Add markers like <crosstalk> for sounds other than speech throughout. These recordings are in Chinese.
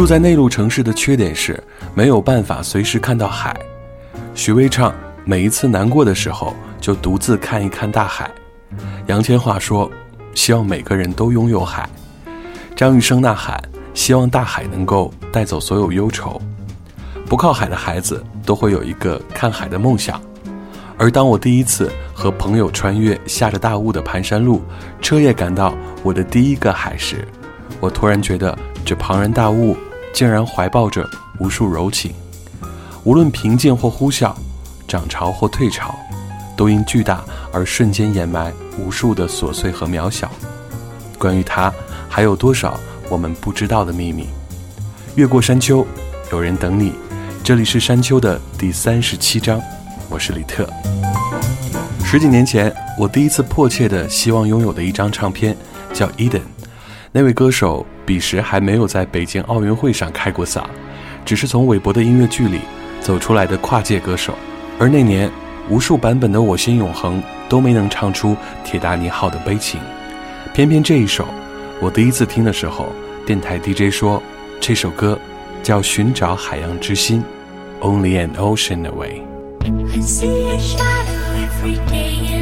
住在内陆城市的缺点是没有办法随时看到海。许巍唱：“每一次难过的时候，就独自看一看大海。”杨千嬅说：“希望每个人都拥有海。”张雨生呐喊：“希望大海能够带走所有忧愁。”不靠海的孩子都会有一个看海的梦想。而当我第一次和朋友穿越下着大雾的盘山路，彻夜赶到我的第一个海时，我突然觉得这庞然大物。竟然怀抱着无数柔情，无论平静或呼啸，涨潮或退潮，都因巨大而瞬间掩埋无数的琐碎和渺小。关于它，还有多少我们不知道的秘密？越过山丘，有人等你。这里是山丘的第三十七章，我是李特。十几年前，我第一次迫切的希望拥有的一张唱片，叫《Eden》。那位歌手彼时还没有在北京奥运会上开过嗓，只是从韦伯的音乐剧里走出来的跨界歌手。而那年，无数版本的《我心永恒》都没能唱出《铁达尼号》的悲情，偏偏这一首，我第一次听的时候，电台 DJ 说这首歌叫《寻找海洋之心》，Only an ocean away。我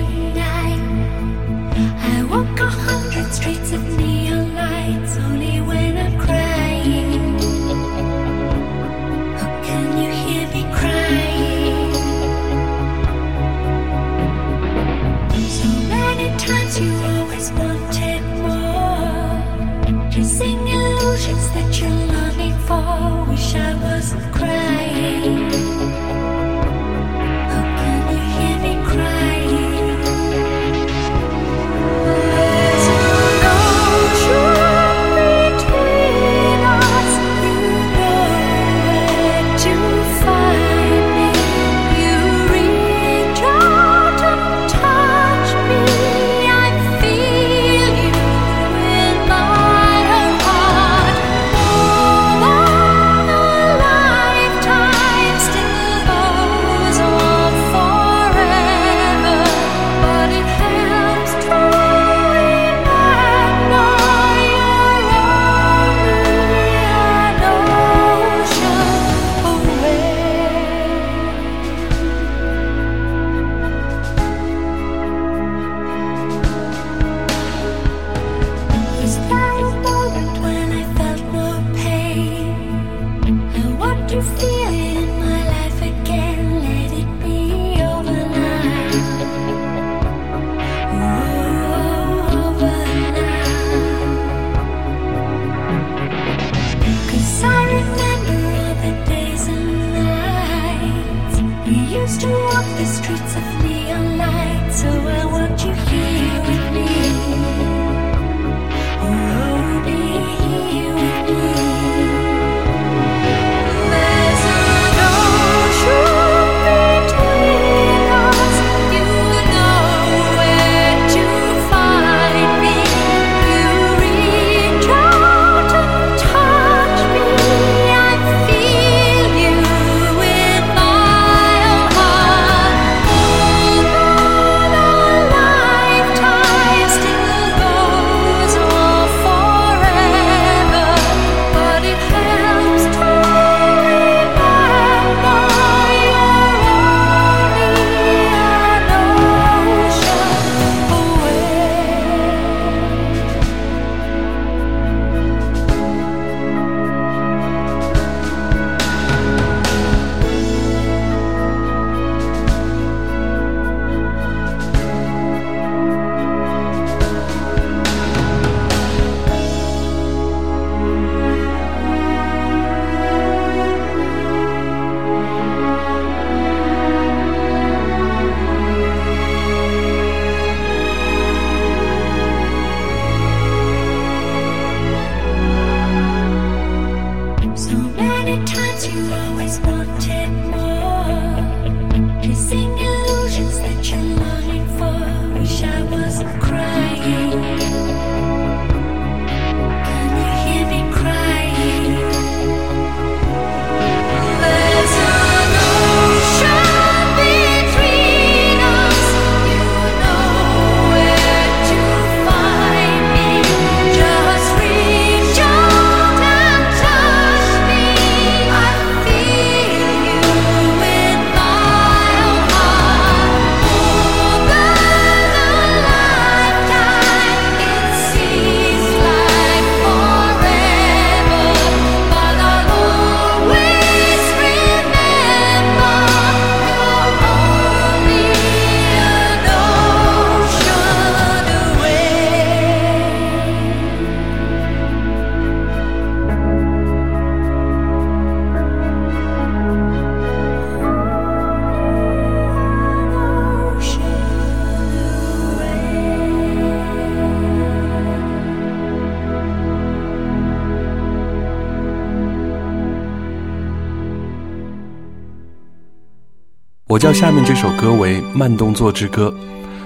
叫下面这首歌为《慢动作之歌》。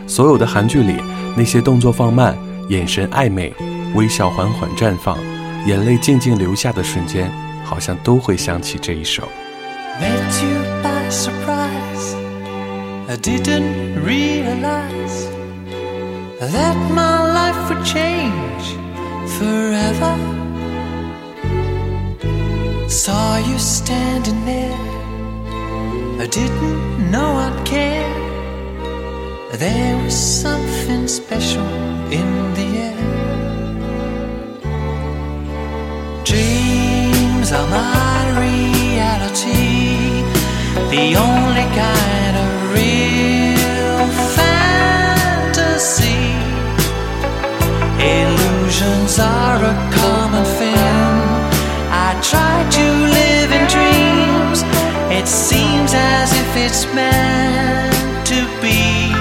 所有的韩剧里，那些动作放慢、眼神暧昧、微笑缓缓绽放、眼泪静静流下的瞬间，好像都会想起这一首。Met you by surprise. I didn't realize that my life would change forever. Saw you standing there. I didn't know I'd care. There was something special in the air. Dreams are my reality, the only kind of real fantasy. Illusions are a common thing. I try to live in dreams. It seems as if it's meant to be.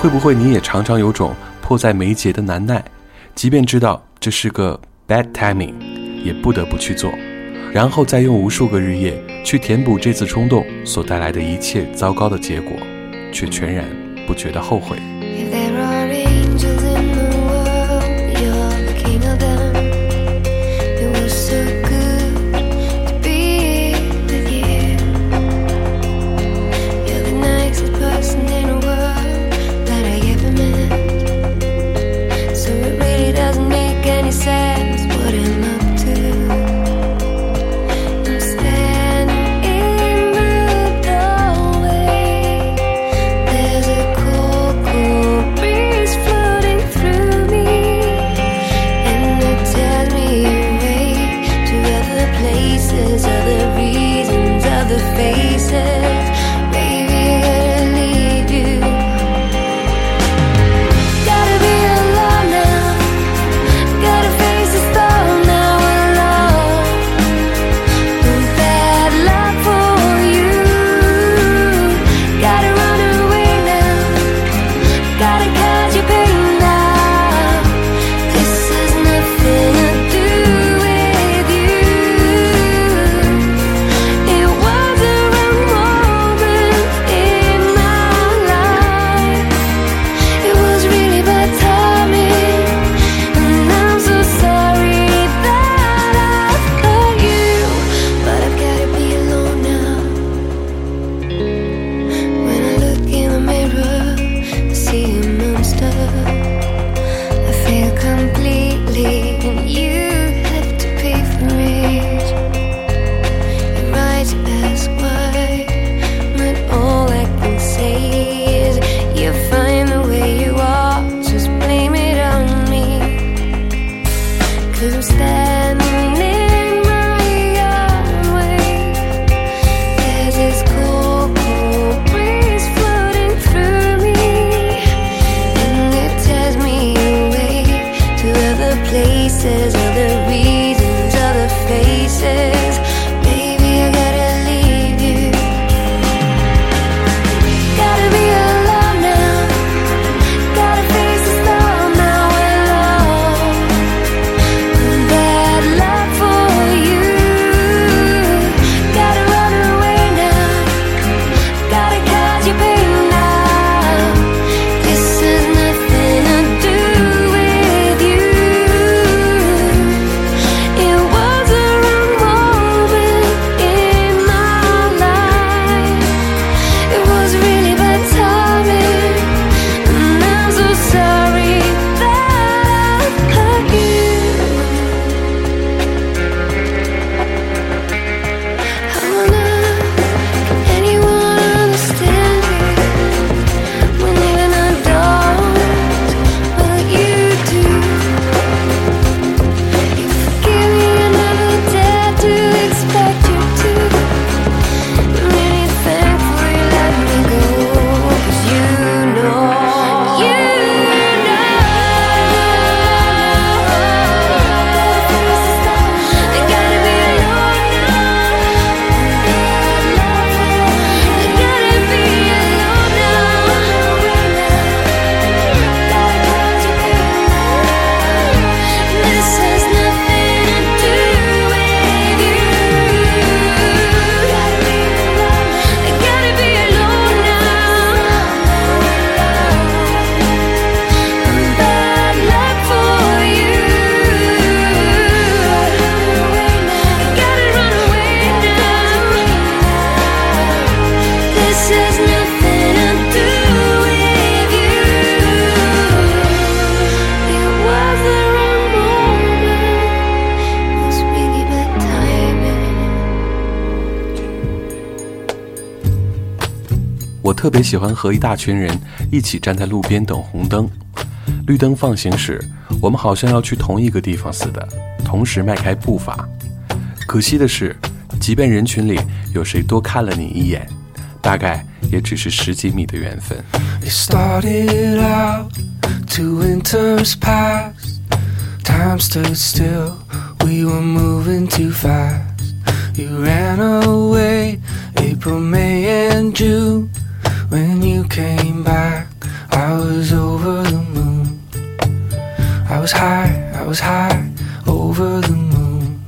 会不会你也常常有种迫在眉睫的难耐？即便知道这是个 bad timing，也不得不去做，然后再用无数个日夜去填补这次冲动所带来的一切糟糕的结果，却全然不觉得后悔。特别喜欢和一大群人一起站在路边等红灯，绿灯放行时，我们好像要去同一个地方似的，同时迈开步伐。可惜的是，即便人群里有谁多看了你一眼，大概也只是十几米的缘分。April, May, and June. I was high, I was high, over the moon.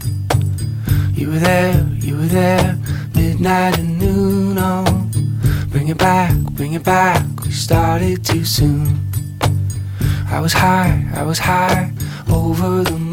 You were there, you were there, midnight and noon. Oh, bring it back, bring it back. We started too soon. I was high, I was high, over the moon.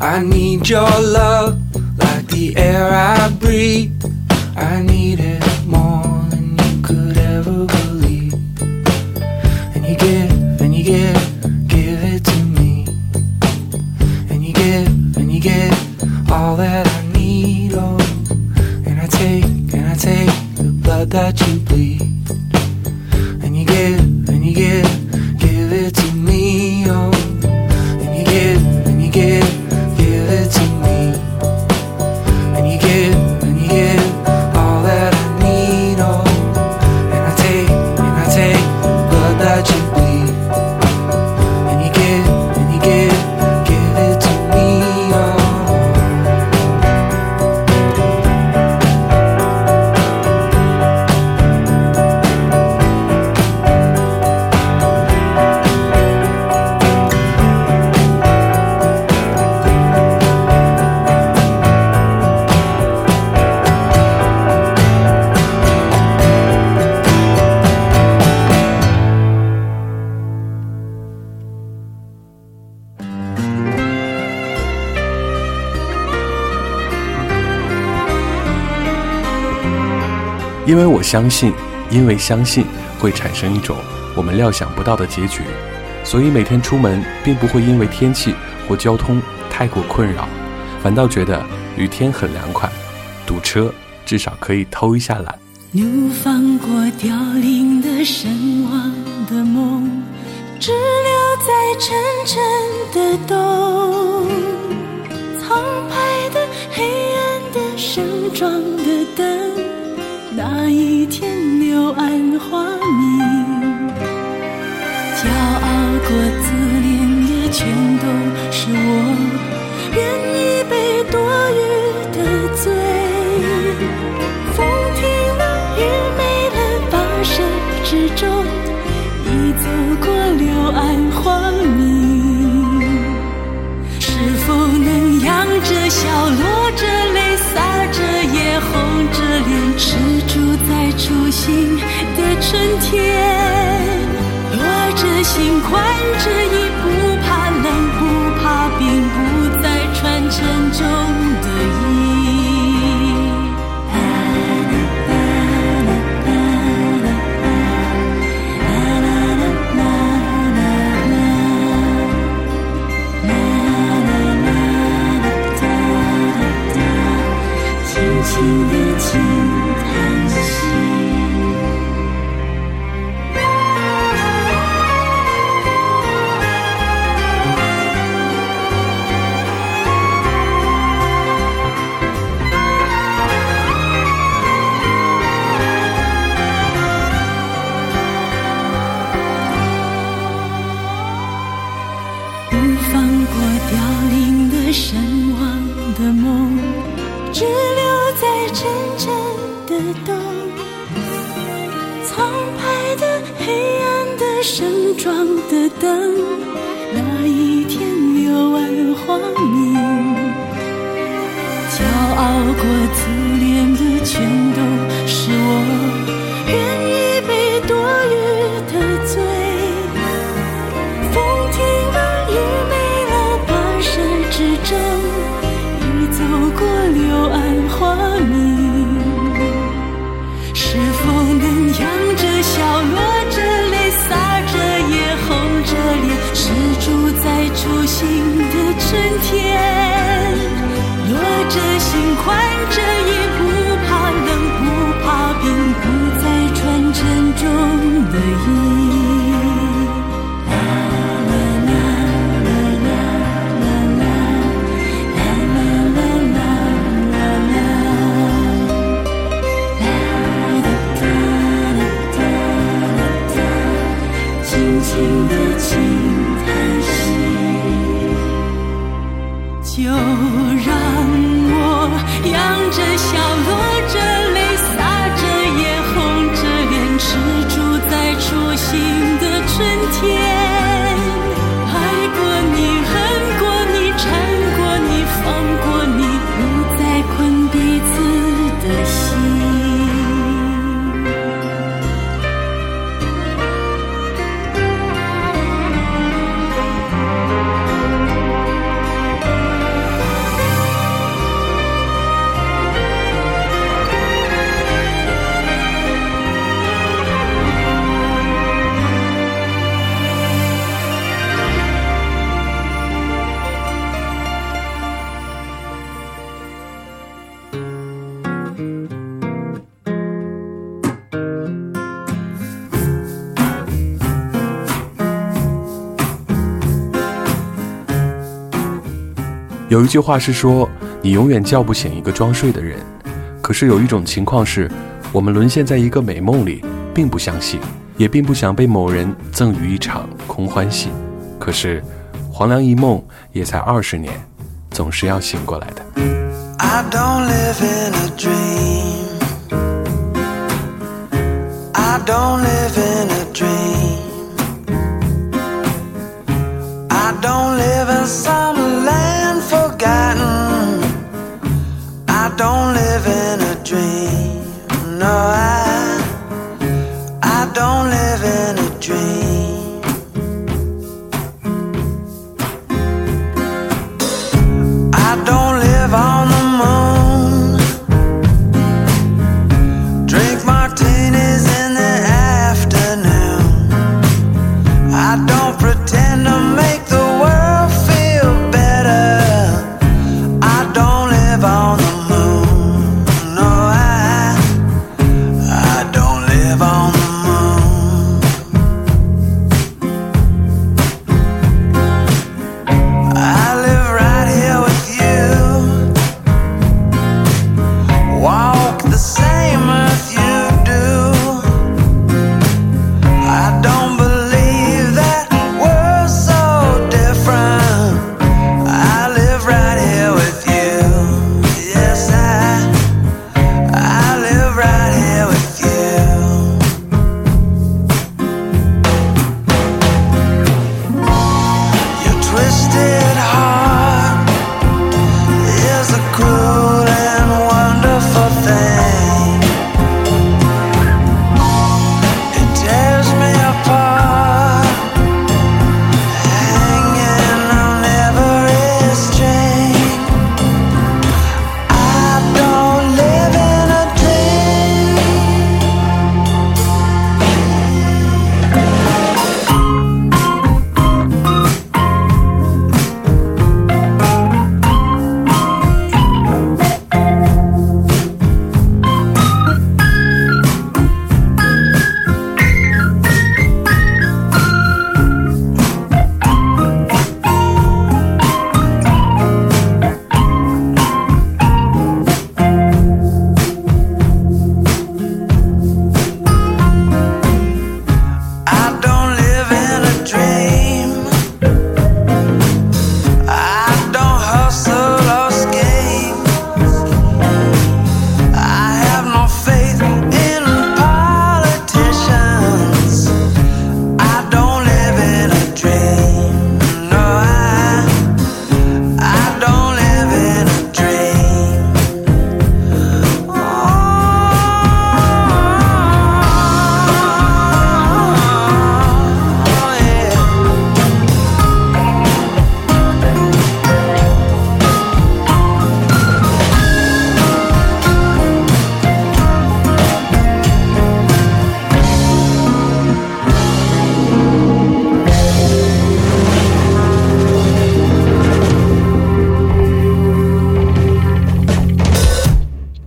I need your love like the air I breathe. I need it more than you could ever believe. And you give, and you give, give it to me. And you give, and you give all that I need. Oh, and I take, and I take the blood that you bleed. 因为我相信，因为相信会产生一种我们料想不到的结局，所以每天出门并不会因为天气或交通太过困扰，反倒觉得雨天很凉快，堵车至少可以偷一下懒。”怒放过凋零的神往的梦，只留在沉沉的冬。装的灯，那一天柳暗花明。骄傲过、自恋的，全都是我，有一句话是说，你永远叫不醒一个装睡的人。可是有一种情况是，我们沦陷在一个美梦里，并不相信，也并不想被某人赠予一场空欢喜。可是，黄粱一梦也才二十年，总是要醒过来的。I don't live in a dream. I don't live in a dream. I don't live in some land for. Forgotten. I don't live in a dream. No, I, I don't live in a dream.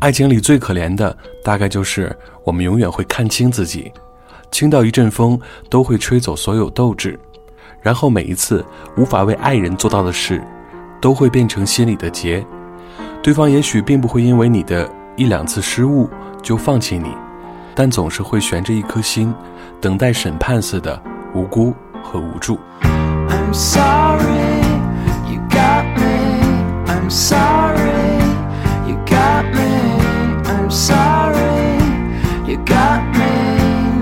爱情里最可怜的，大概就是我们永远会看清自己，轻到一阵风都会吹走所有斗志，然后每一次无法为爱人做到的事，都会变成心里的结。对方也许并不会因为你的一两次失误就放弃你，但总是会悬着一颗心，等待审判似的无辜和无助。I'm sorry, you got me. I'm sorry, <laughs> got me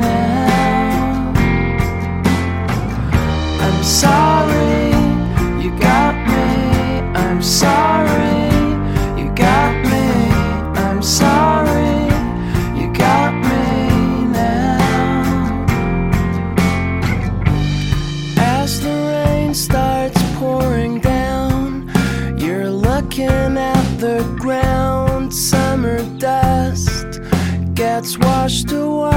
now. I'm sorry, you got me. I'm sorry, washed away.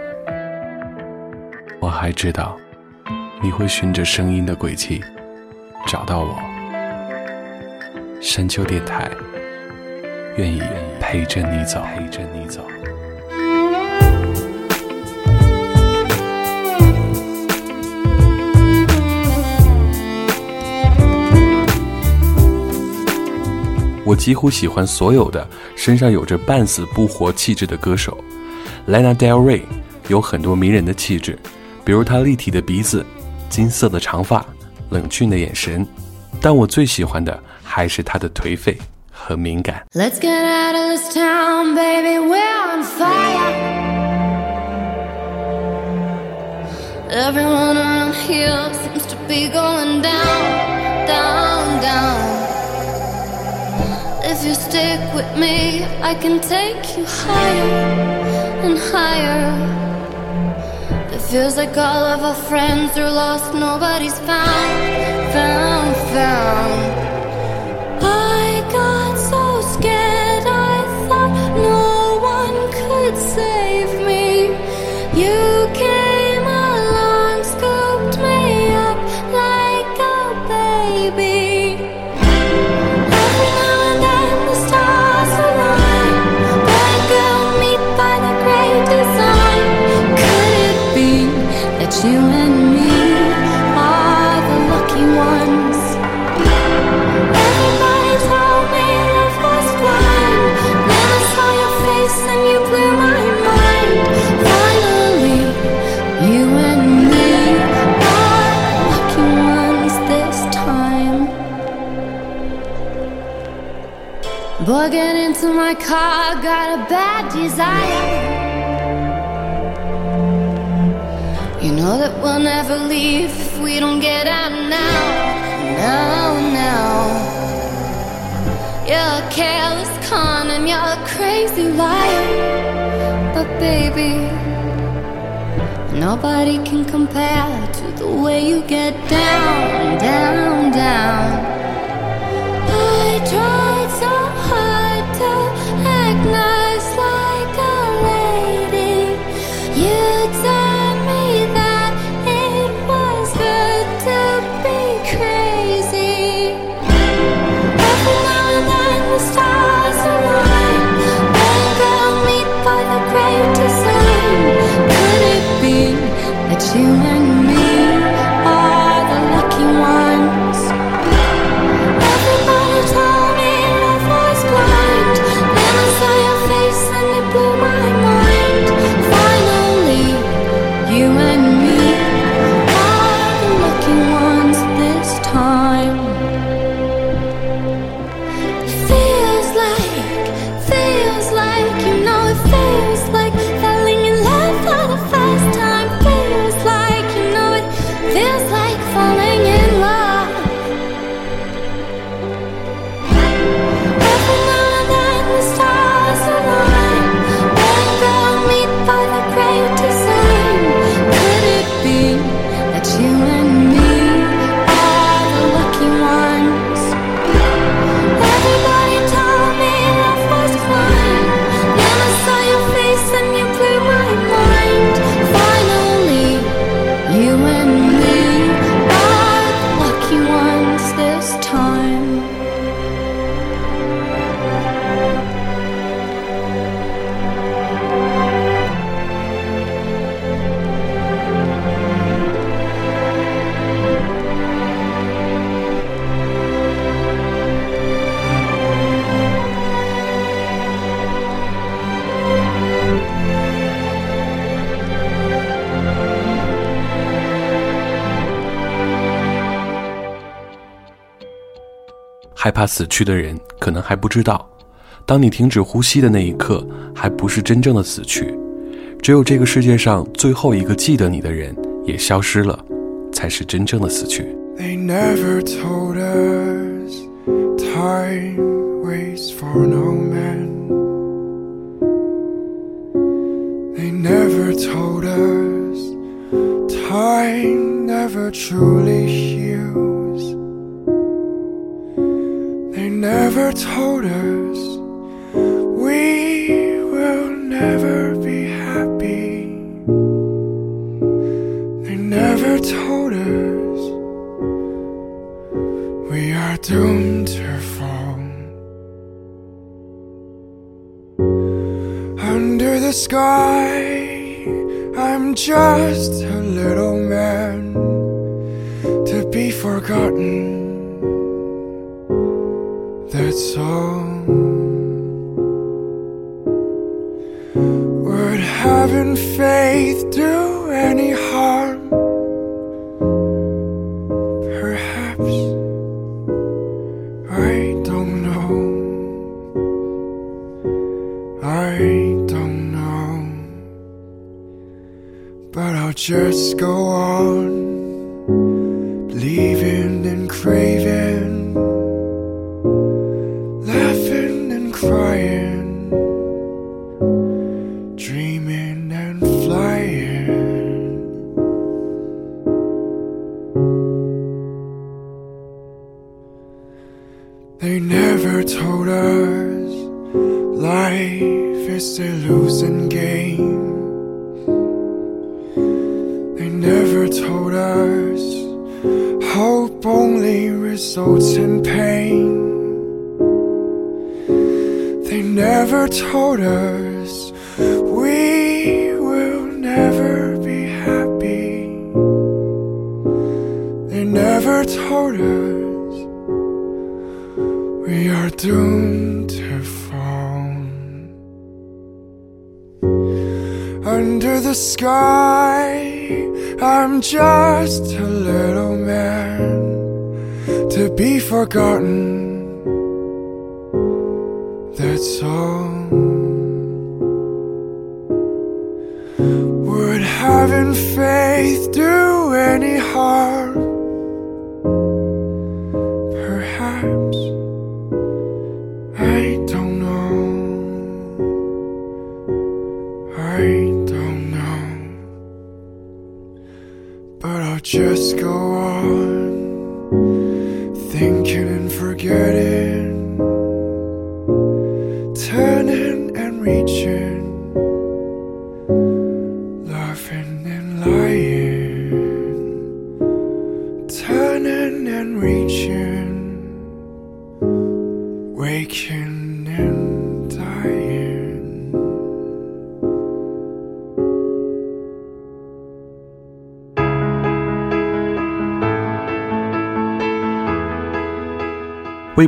我还知道你会循着声音的轨迹找到我。山丘电台愿意陪着你走，陪着你走。我几乎喜欢所有的身上有着半死不活气质的歌手。Lana Del Rey 有很多迷人的气质，比如她立体的鼻子、金色的长发、冷峻的眼神。但我最喜欢的还是她的颓废和敏感。Let's get out of this town, baby. We're on fire. Everyone around here seems to be going down, down, down. If you stick with me, I can take you higher and higher. Feels like all of our friends are lost, nobody's found, found, found. Get into my car, got a bad desire. You know that we'll never leave if we don't get out now, now, now. You're a careless con and you're a crazy liar. But baby, nobody can compare to the way you get down, down, down. I to night. 怕死去的人可能还不知道，当你停止呼吸的那一刻，还不是真正的死去。只有这个世界上最后一个记得你的人也消失了，才是真正的死去。They never told us time waits for no man. They never told us time never truly told us we will never be happy. They never told us we are doomed to fall under the sky. I'm just a little man to be forgotten. That's all. Would having faith do any harm? Perhaps. I don't know. I don't know. But I'll just go on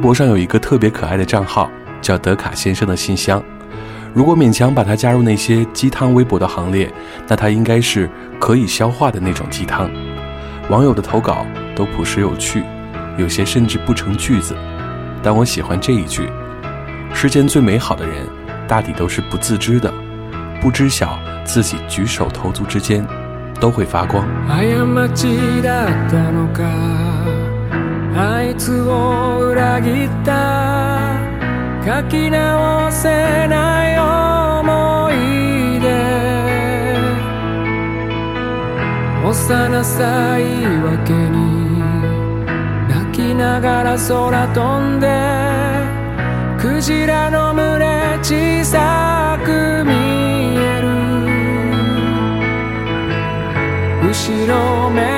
博上有一个特别可爱的账号，叫德卡先生的信箱。如果勉强把它加入那些鸡汤微博的行列，那它应该是可以消化的那种鸡汤。网友的投稿都朴实有趣，有些甚至不成句子。但我喜欢这一句：世间最美好的人，大抵都是不自知的，不知晓自己举手投足之间都会发光。あいつを裏切った。書き直せない思い出。幼さ言い訳に泣きながら空飛んで。クジラの群れ小さく見える。後ろめ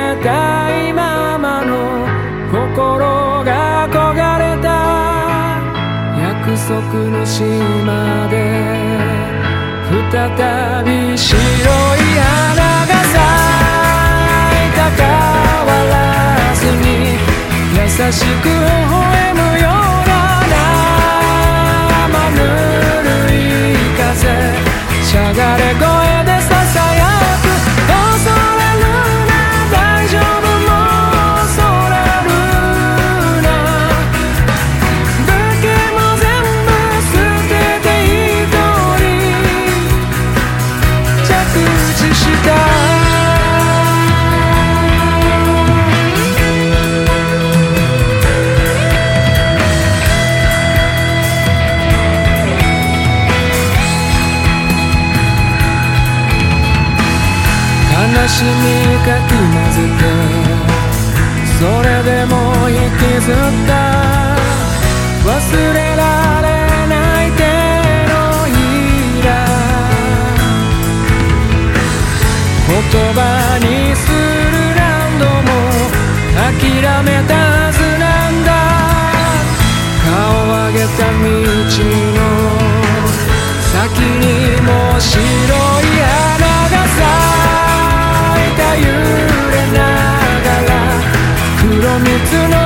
島で。再び白い花が咲いた変わらずに優しく微笑むような生ぬるい風。しゃがれ声ずった忘れられない手のひら。言葉にする何度も諦めたはずなんだ。顔を上げた道の先にも白い花が咲いた揺れながら黒蜜の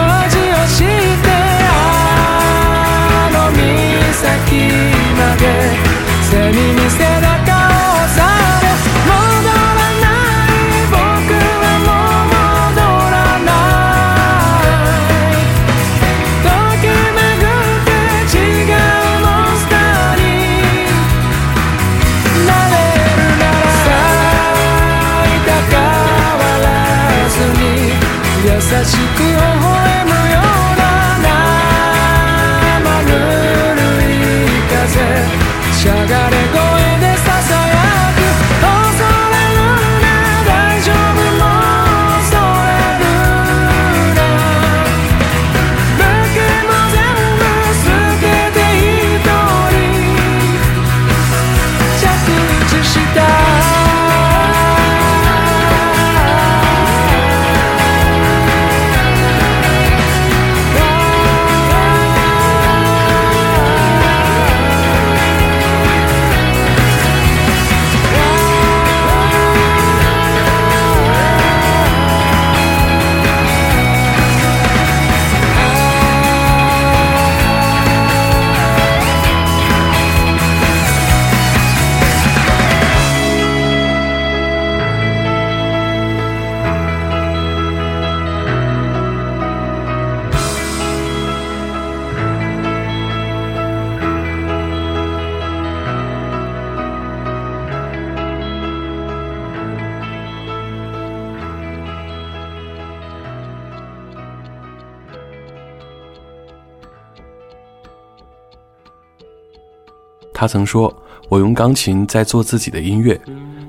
他曾说：“我用钢琴在做自己的音乐，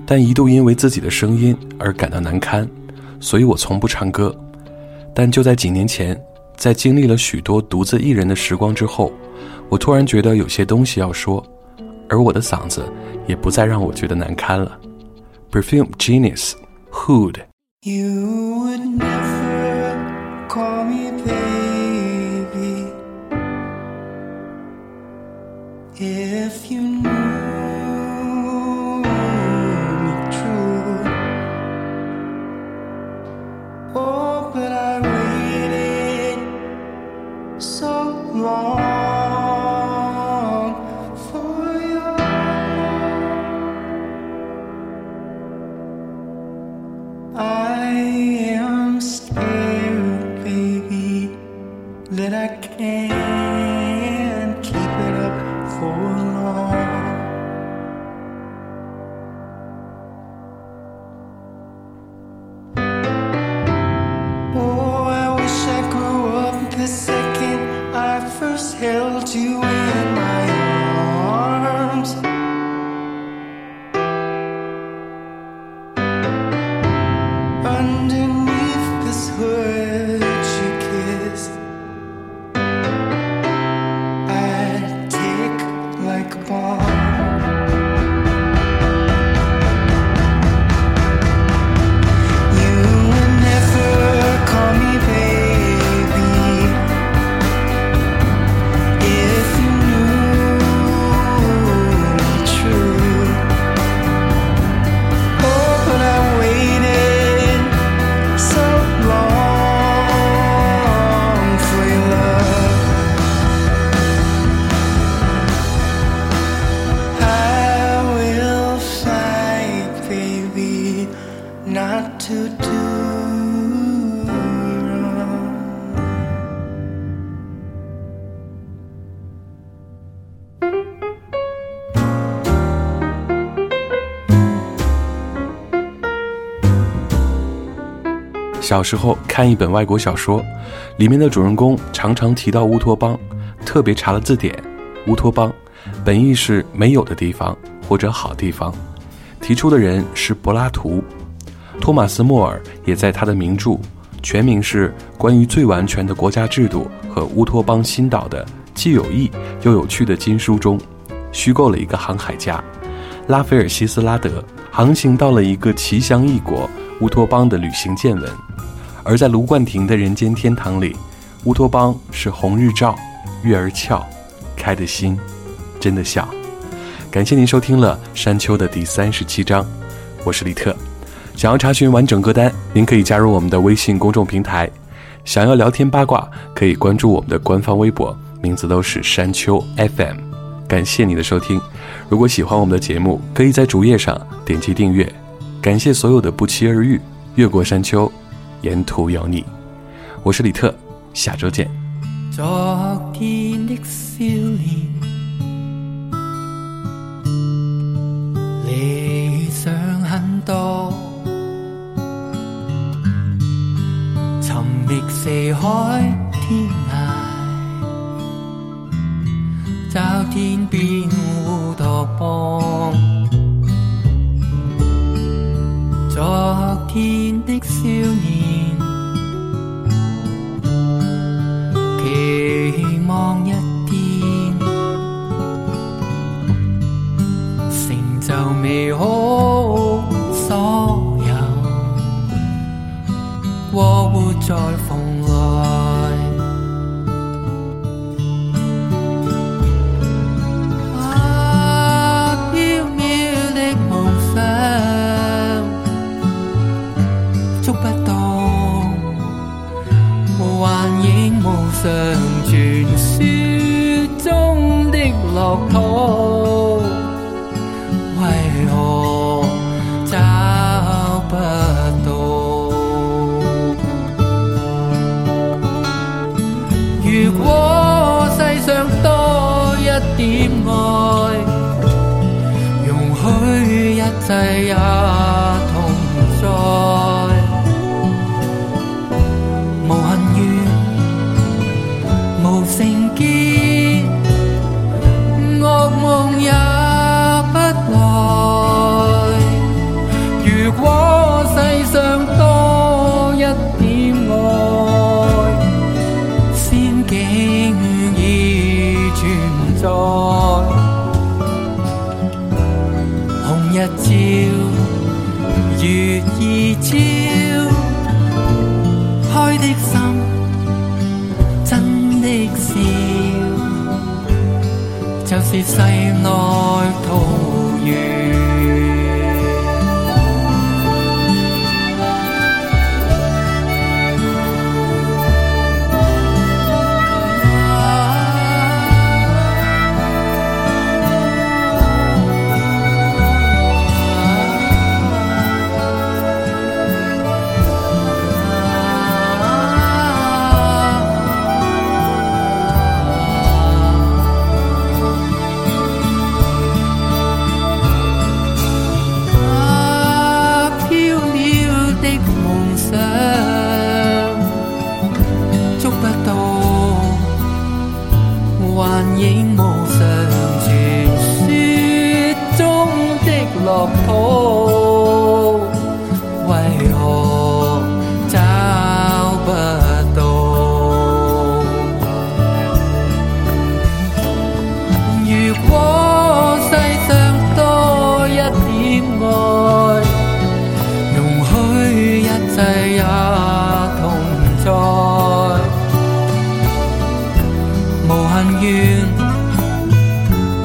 但一度因为自己的声音而感到难堪，所以我从不唱歌。但就在几年前，在经历了许多独自一人的时光之后，我突然觉得有些东西要说，而我的嗓子也不再让我觉得难堪了。” Perfume Genius Hood。You would never call me baby if you knew 小时候看一本外国小说，里面的主人公常常提到乌托邦，特别查了字典，乌托邦本意是没有的地方或者好地方，提出的人是柏拉图。托马斯·莫尔也在他的名著，全名是《关于最完全的国家制度和乌托邦新岛的既有益又有趣的金书》中，虚构了一个航海家。拉斐尔·希斯拉德航行到了一个奇香异国乌托邦的旅行见闻。而在卢冠廷的人间天堂里，乌托邦是红日照，月儿俏，开的心真的笑。感谢您收听了《山丘》的第三十七章，我是李特。想要查询完整歌单，您可以加入我们的微信公众平台；想要聊天八卦，可以关注我们的官方微博，名字都是山丘 FM。感谢你的收听，如果喜欢我们的节目，可以在主页上点击订阅。感谢所有的不期而遇，越过山丘，沿途有你。我是李特，下周见。昨天的少年，理想很多，寻觅四海天找天边乌托邦。昨天的少年。期望一天成就美好所有，我活再逢來。常，傳說中的樂土，為何找不到？如果世上多一點愛，容許一切也是世內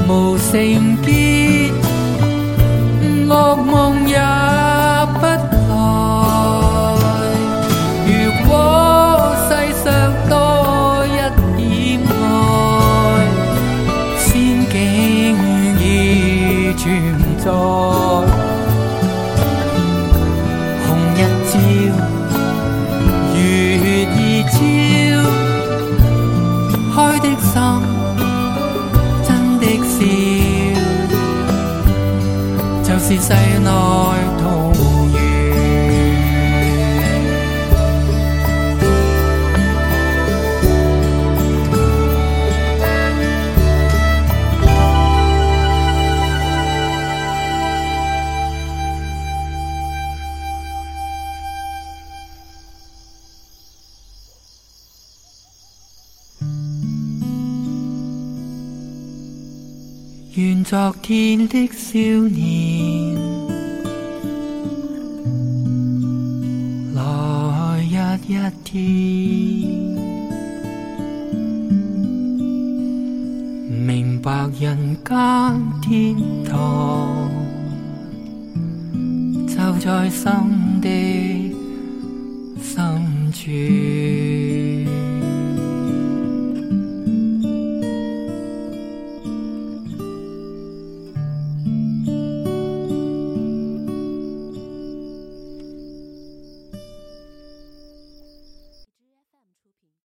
无成别恶梦也。天的少年来日一天，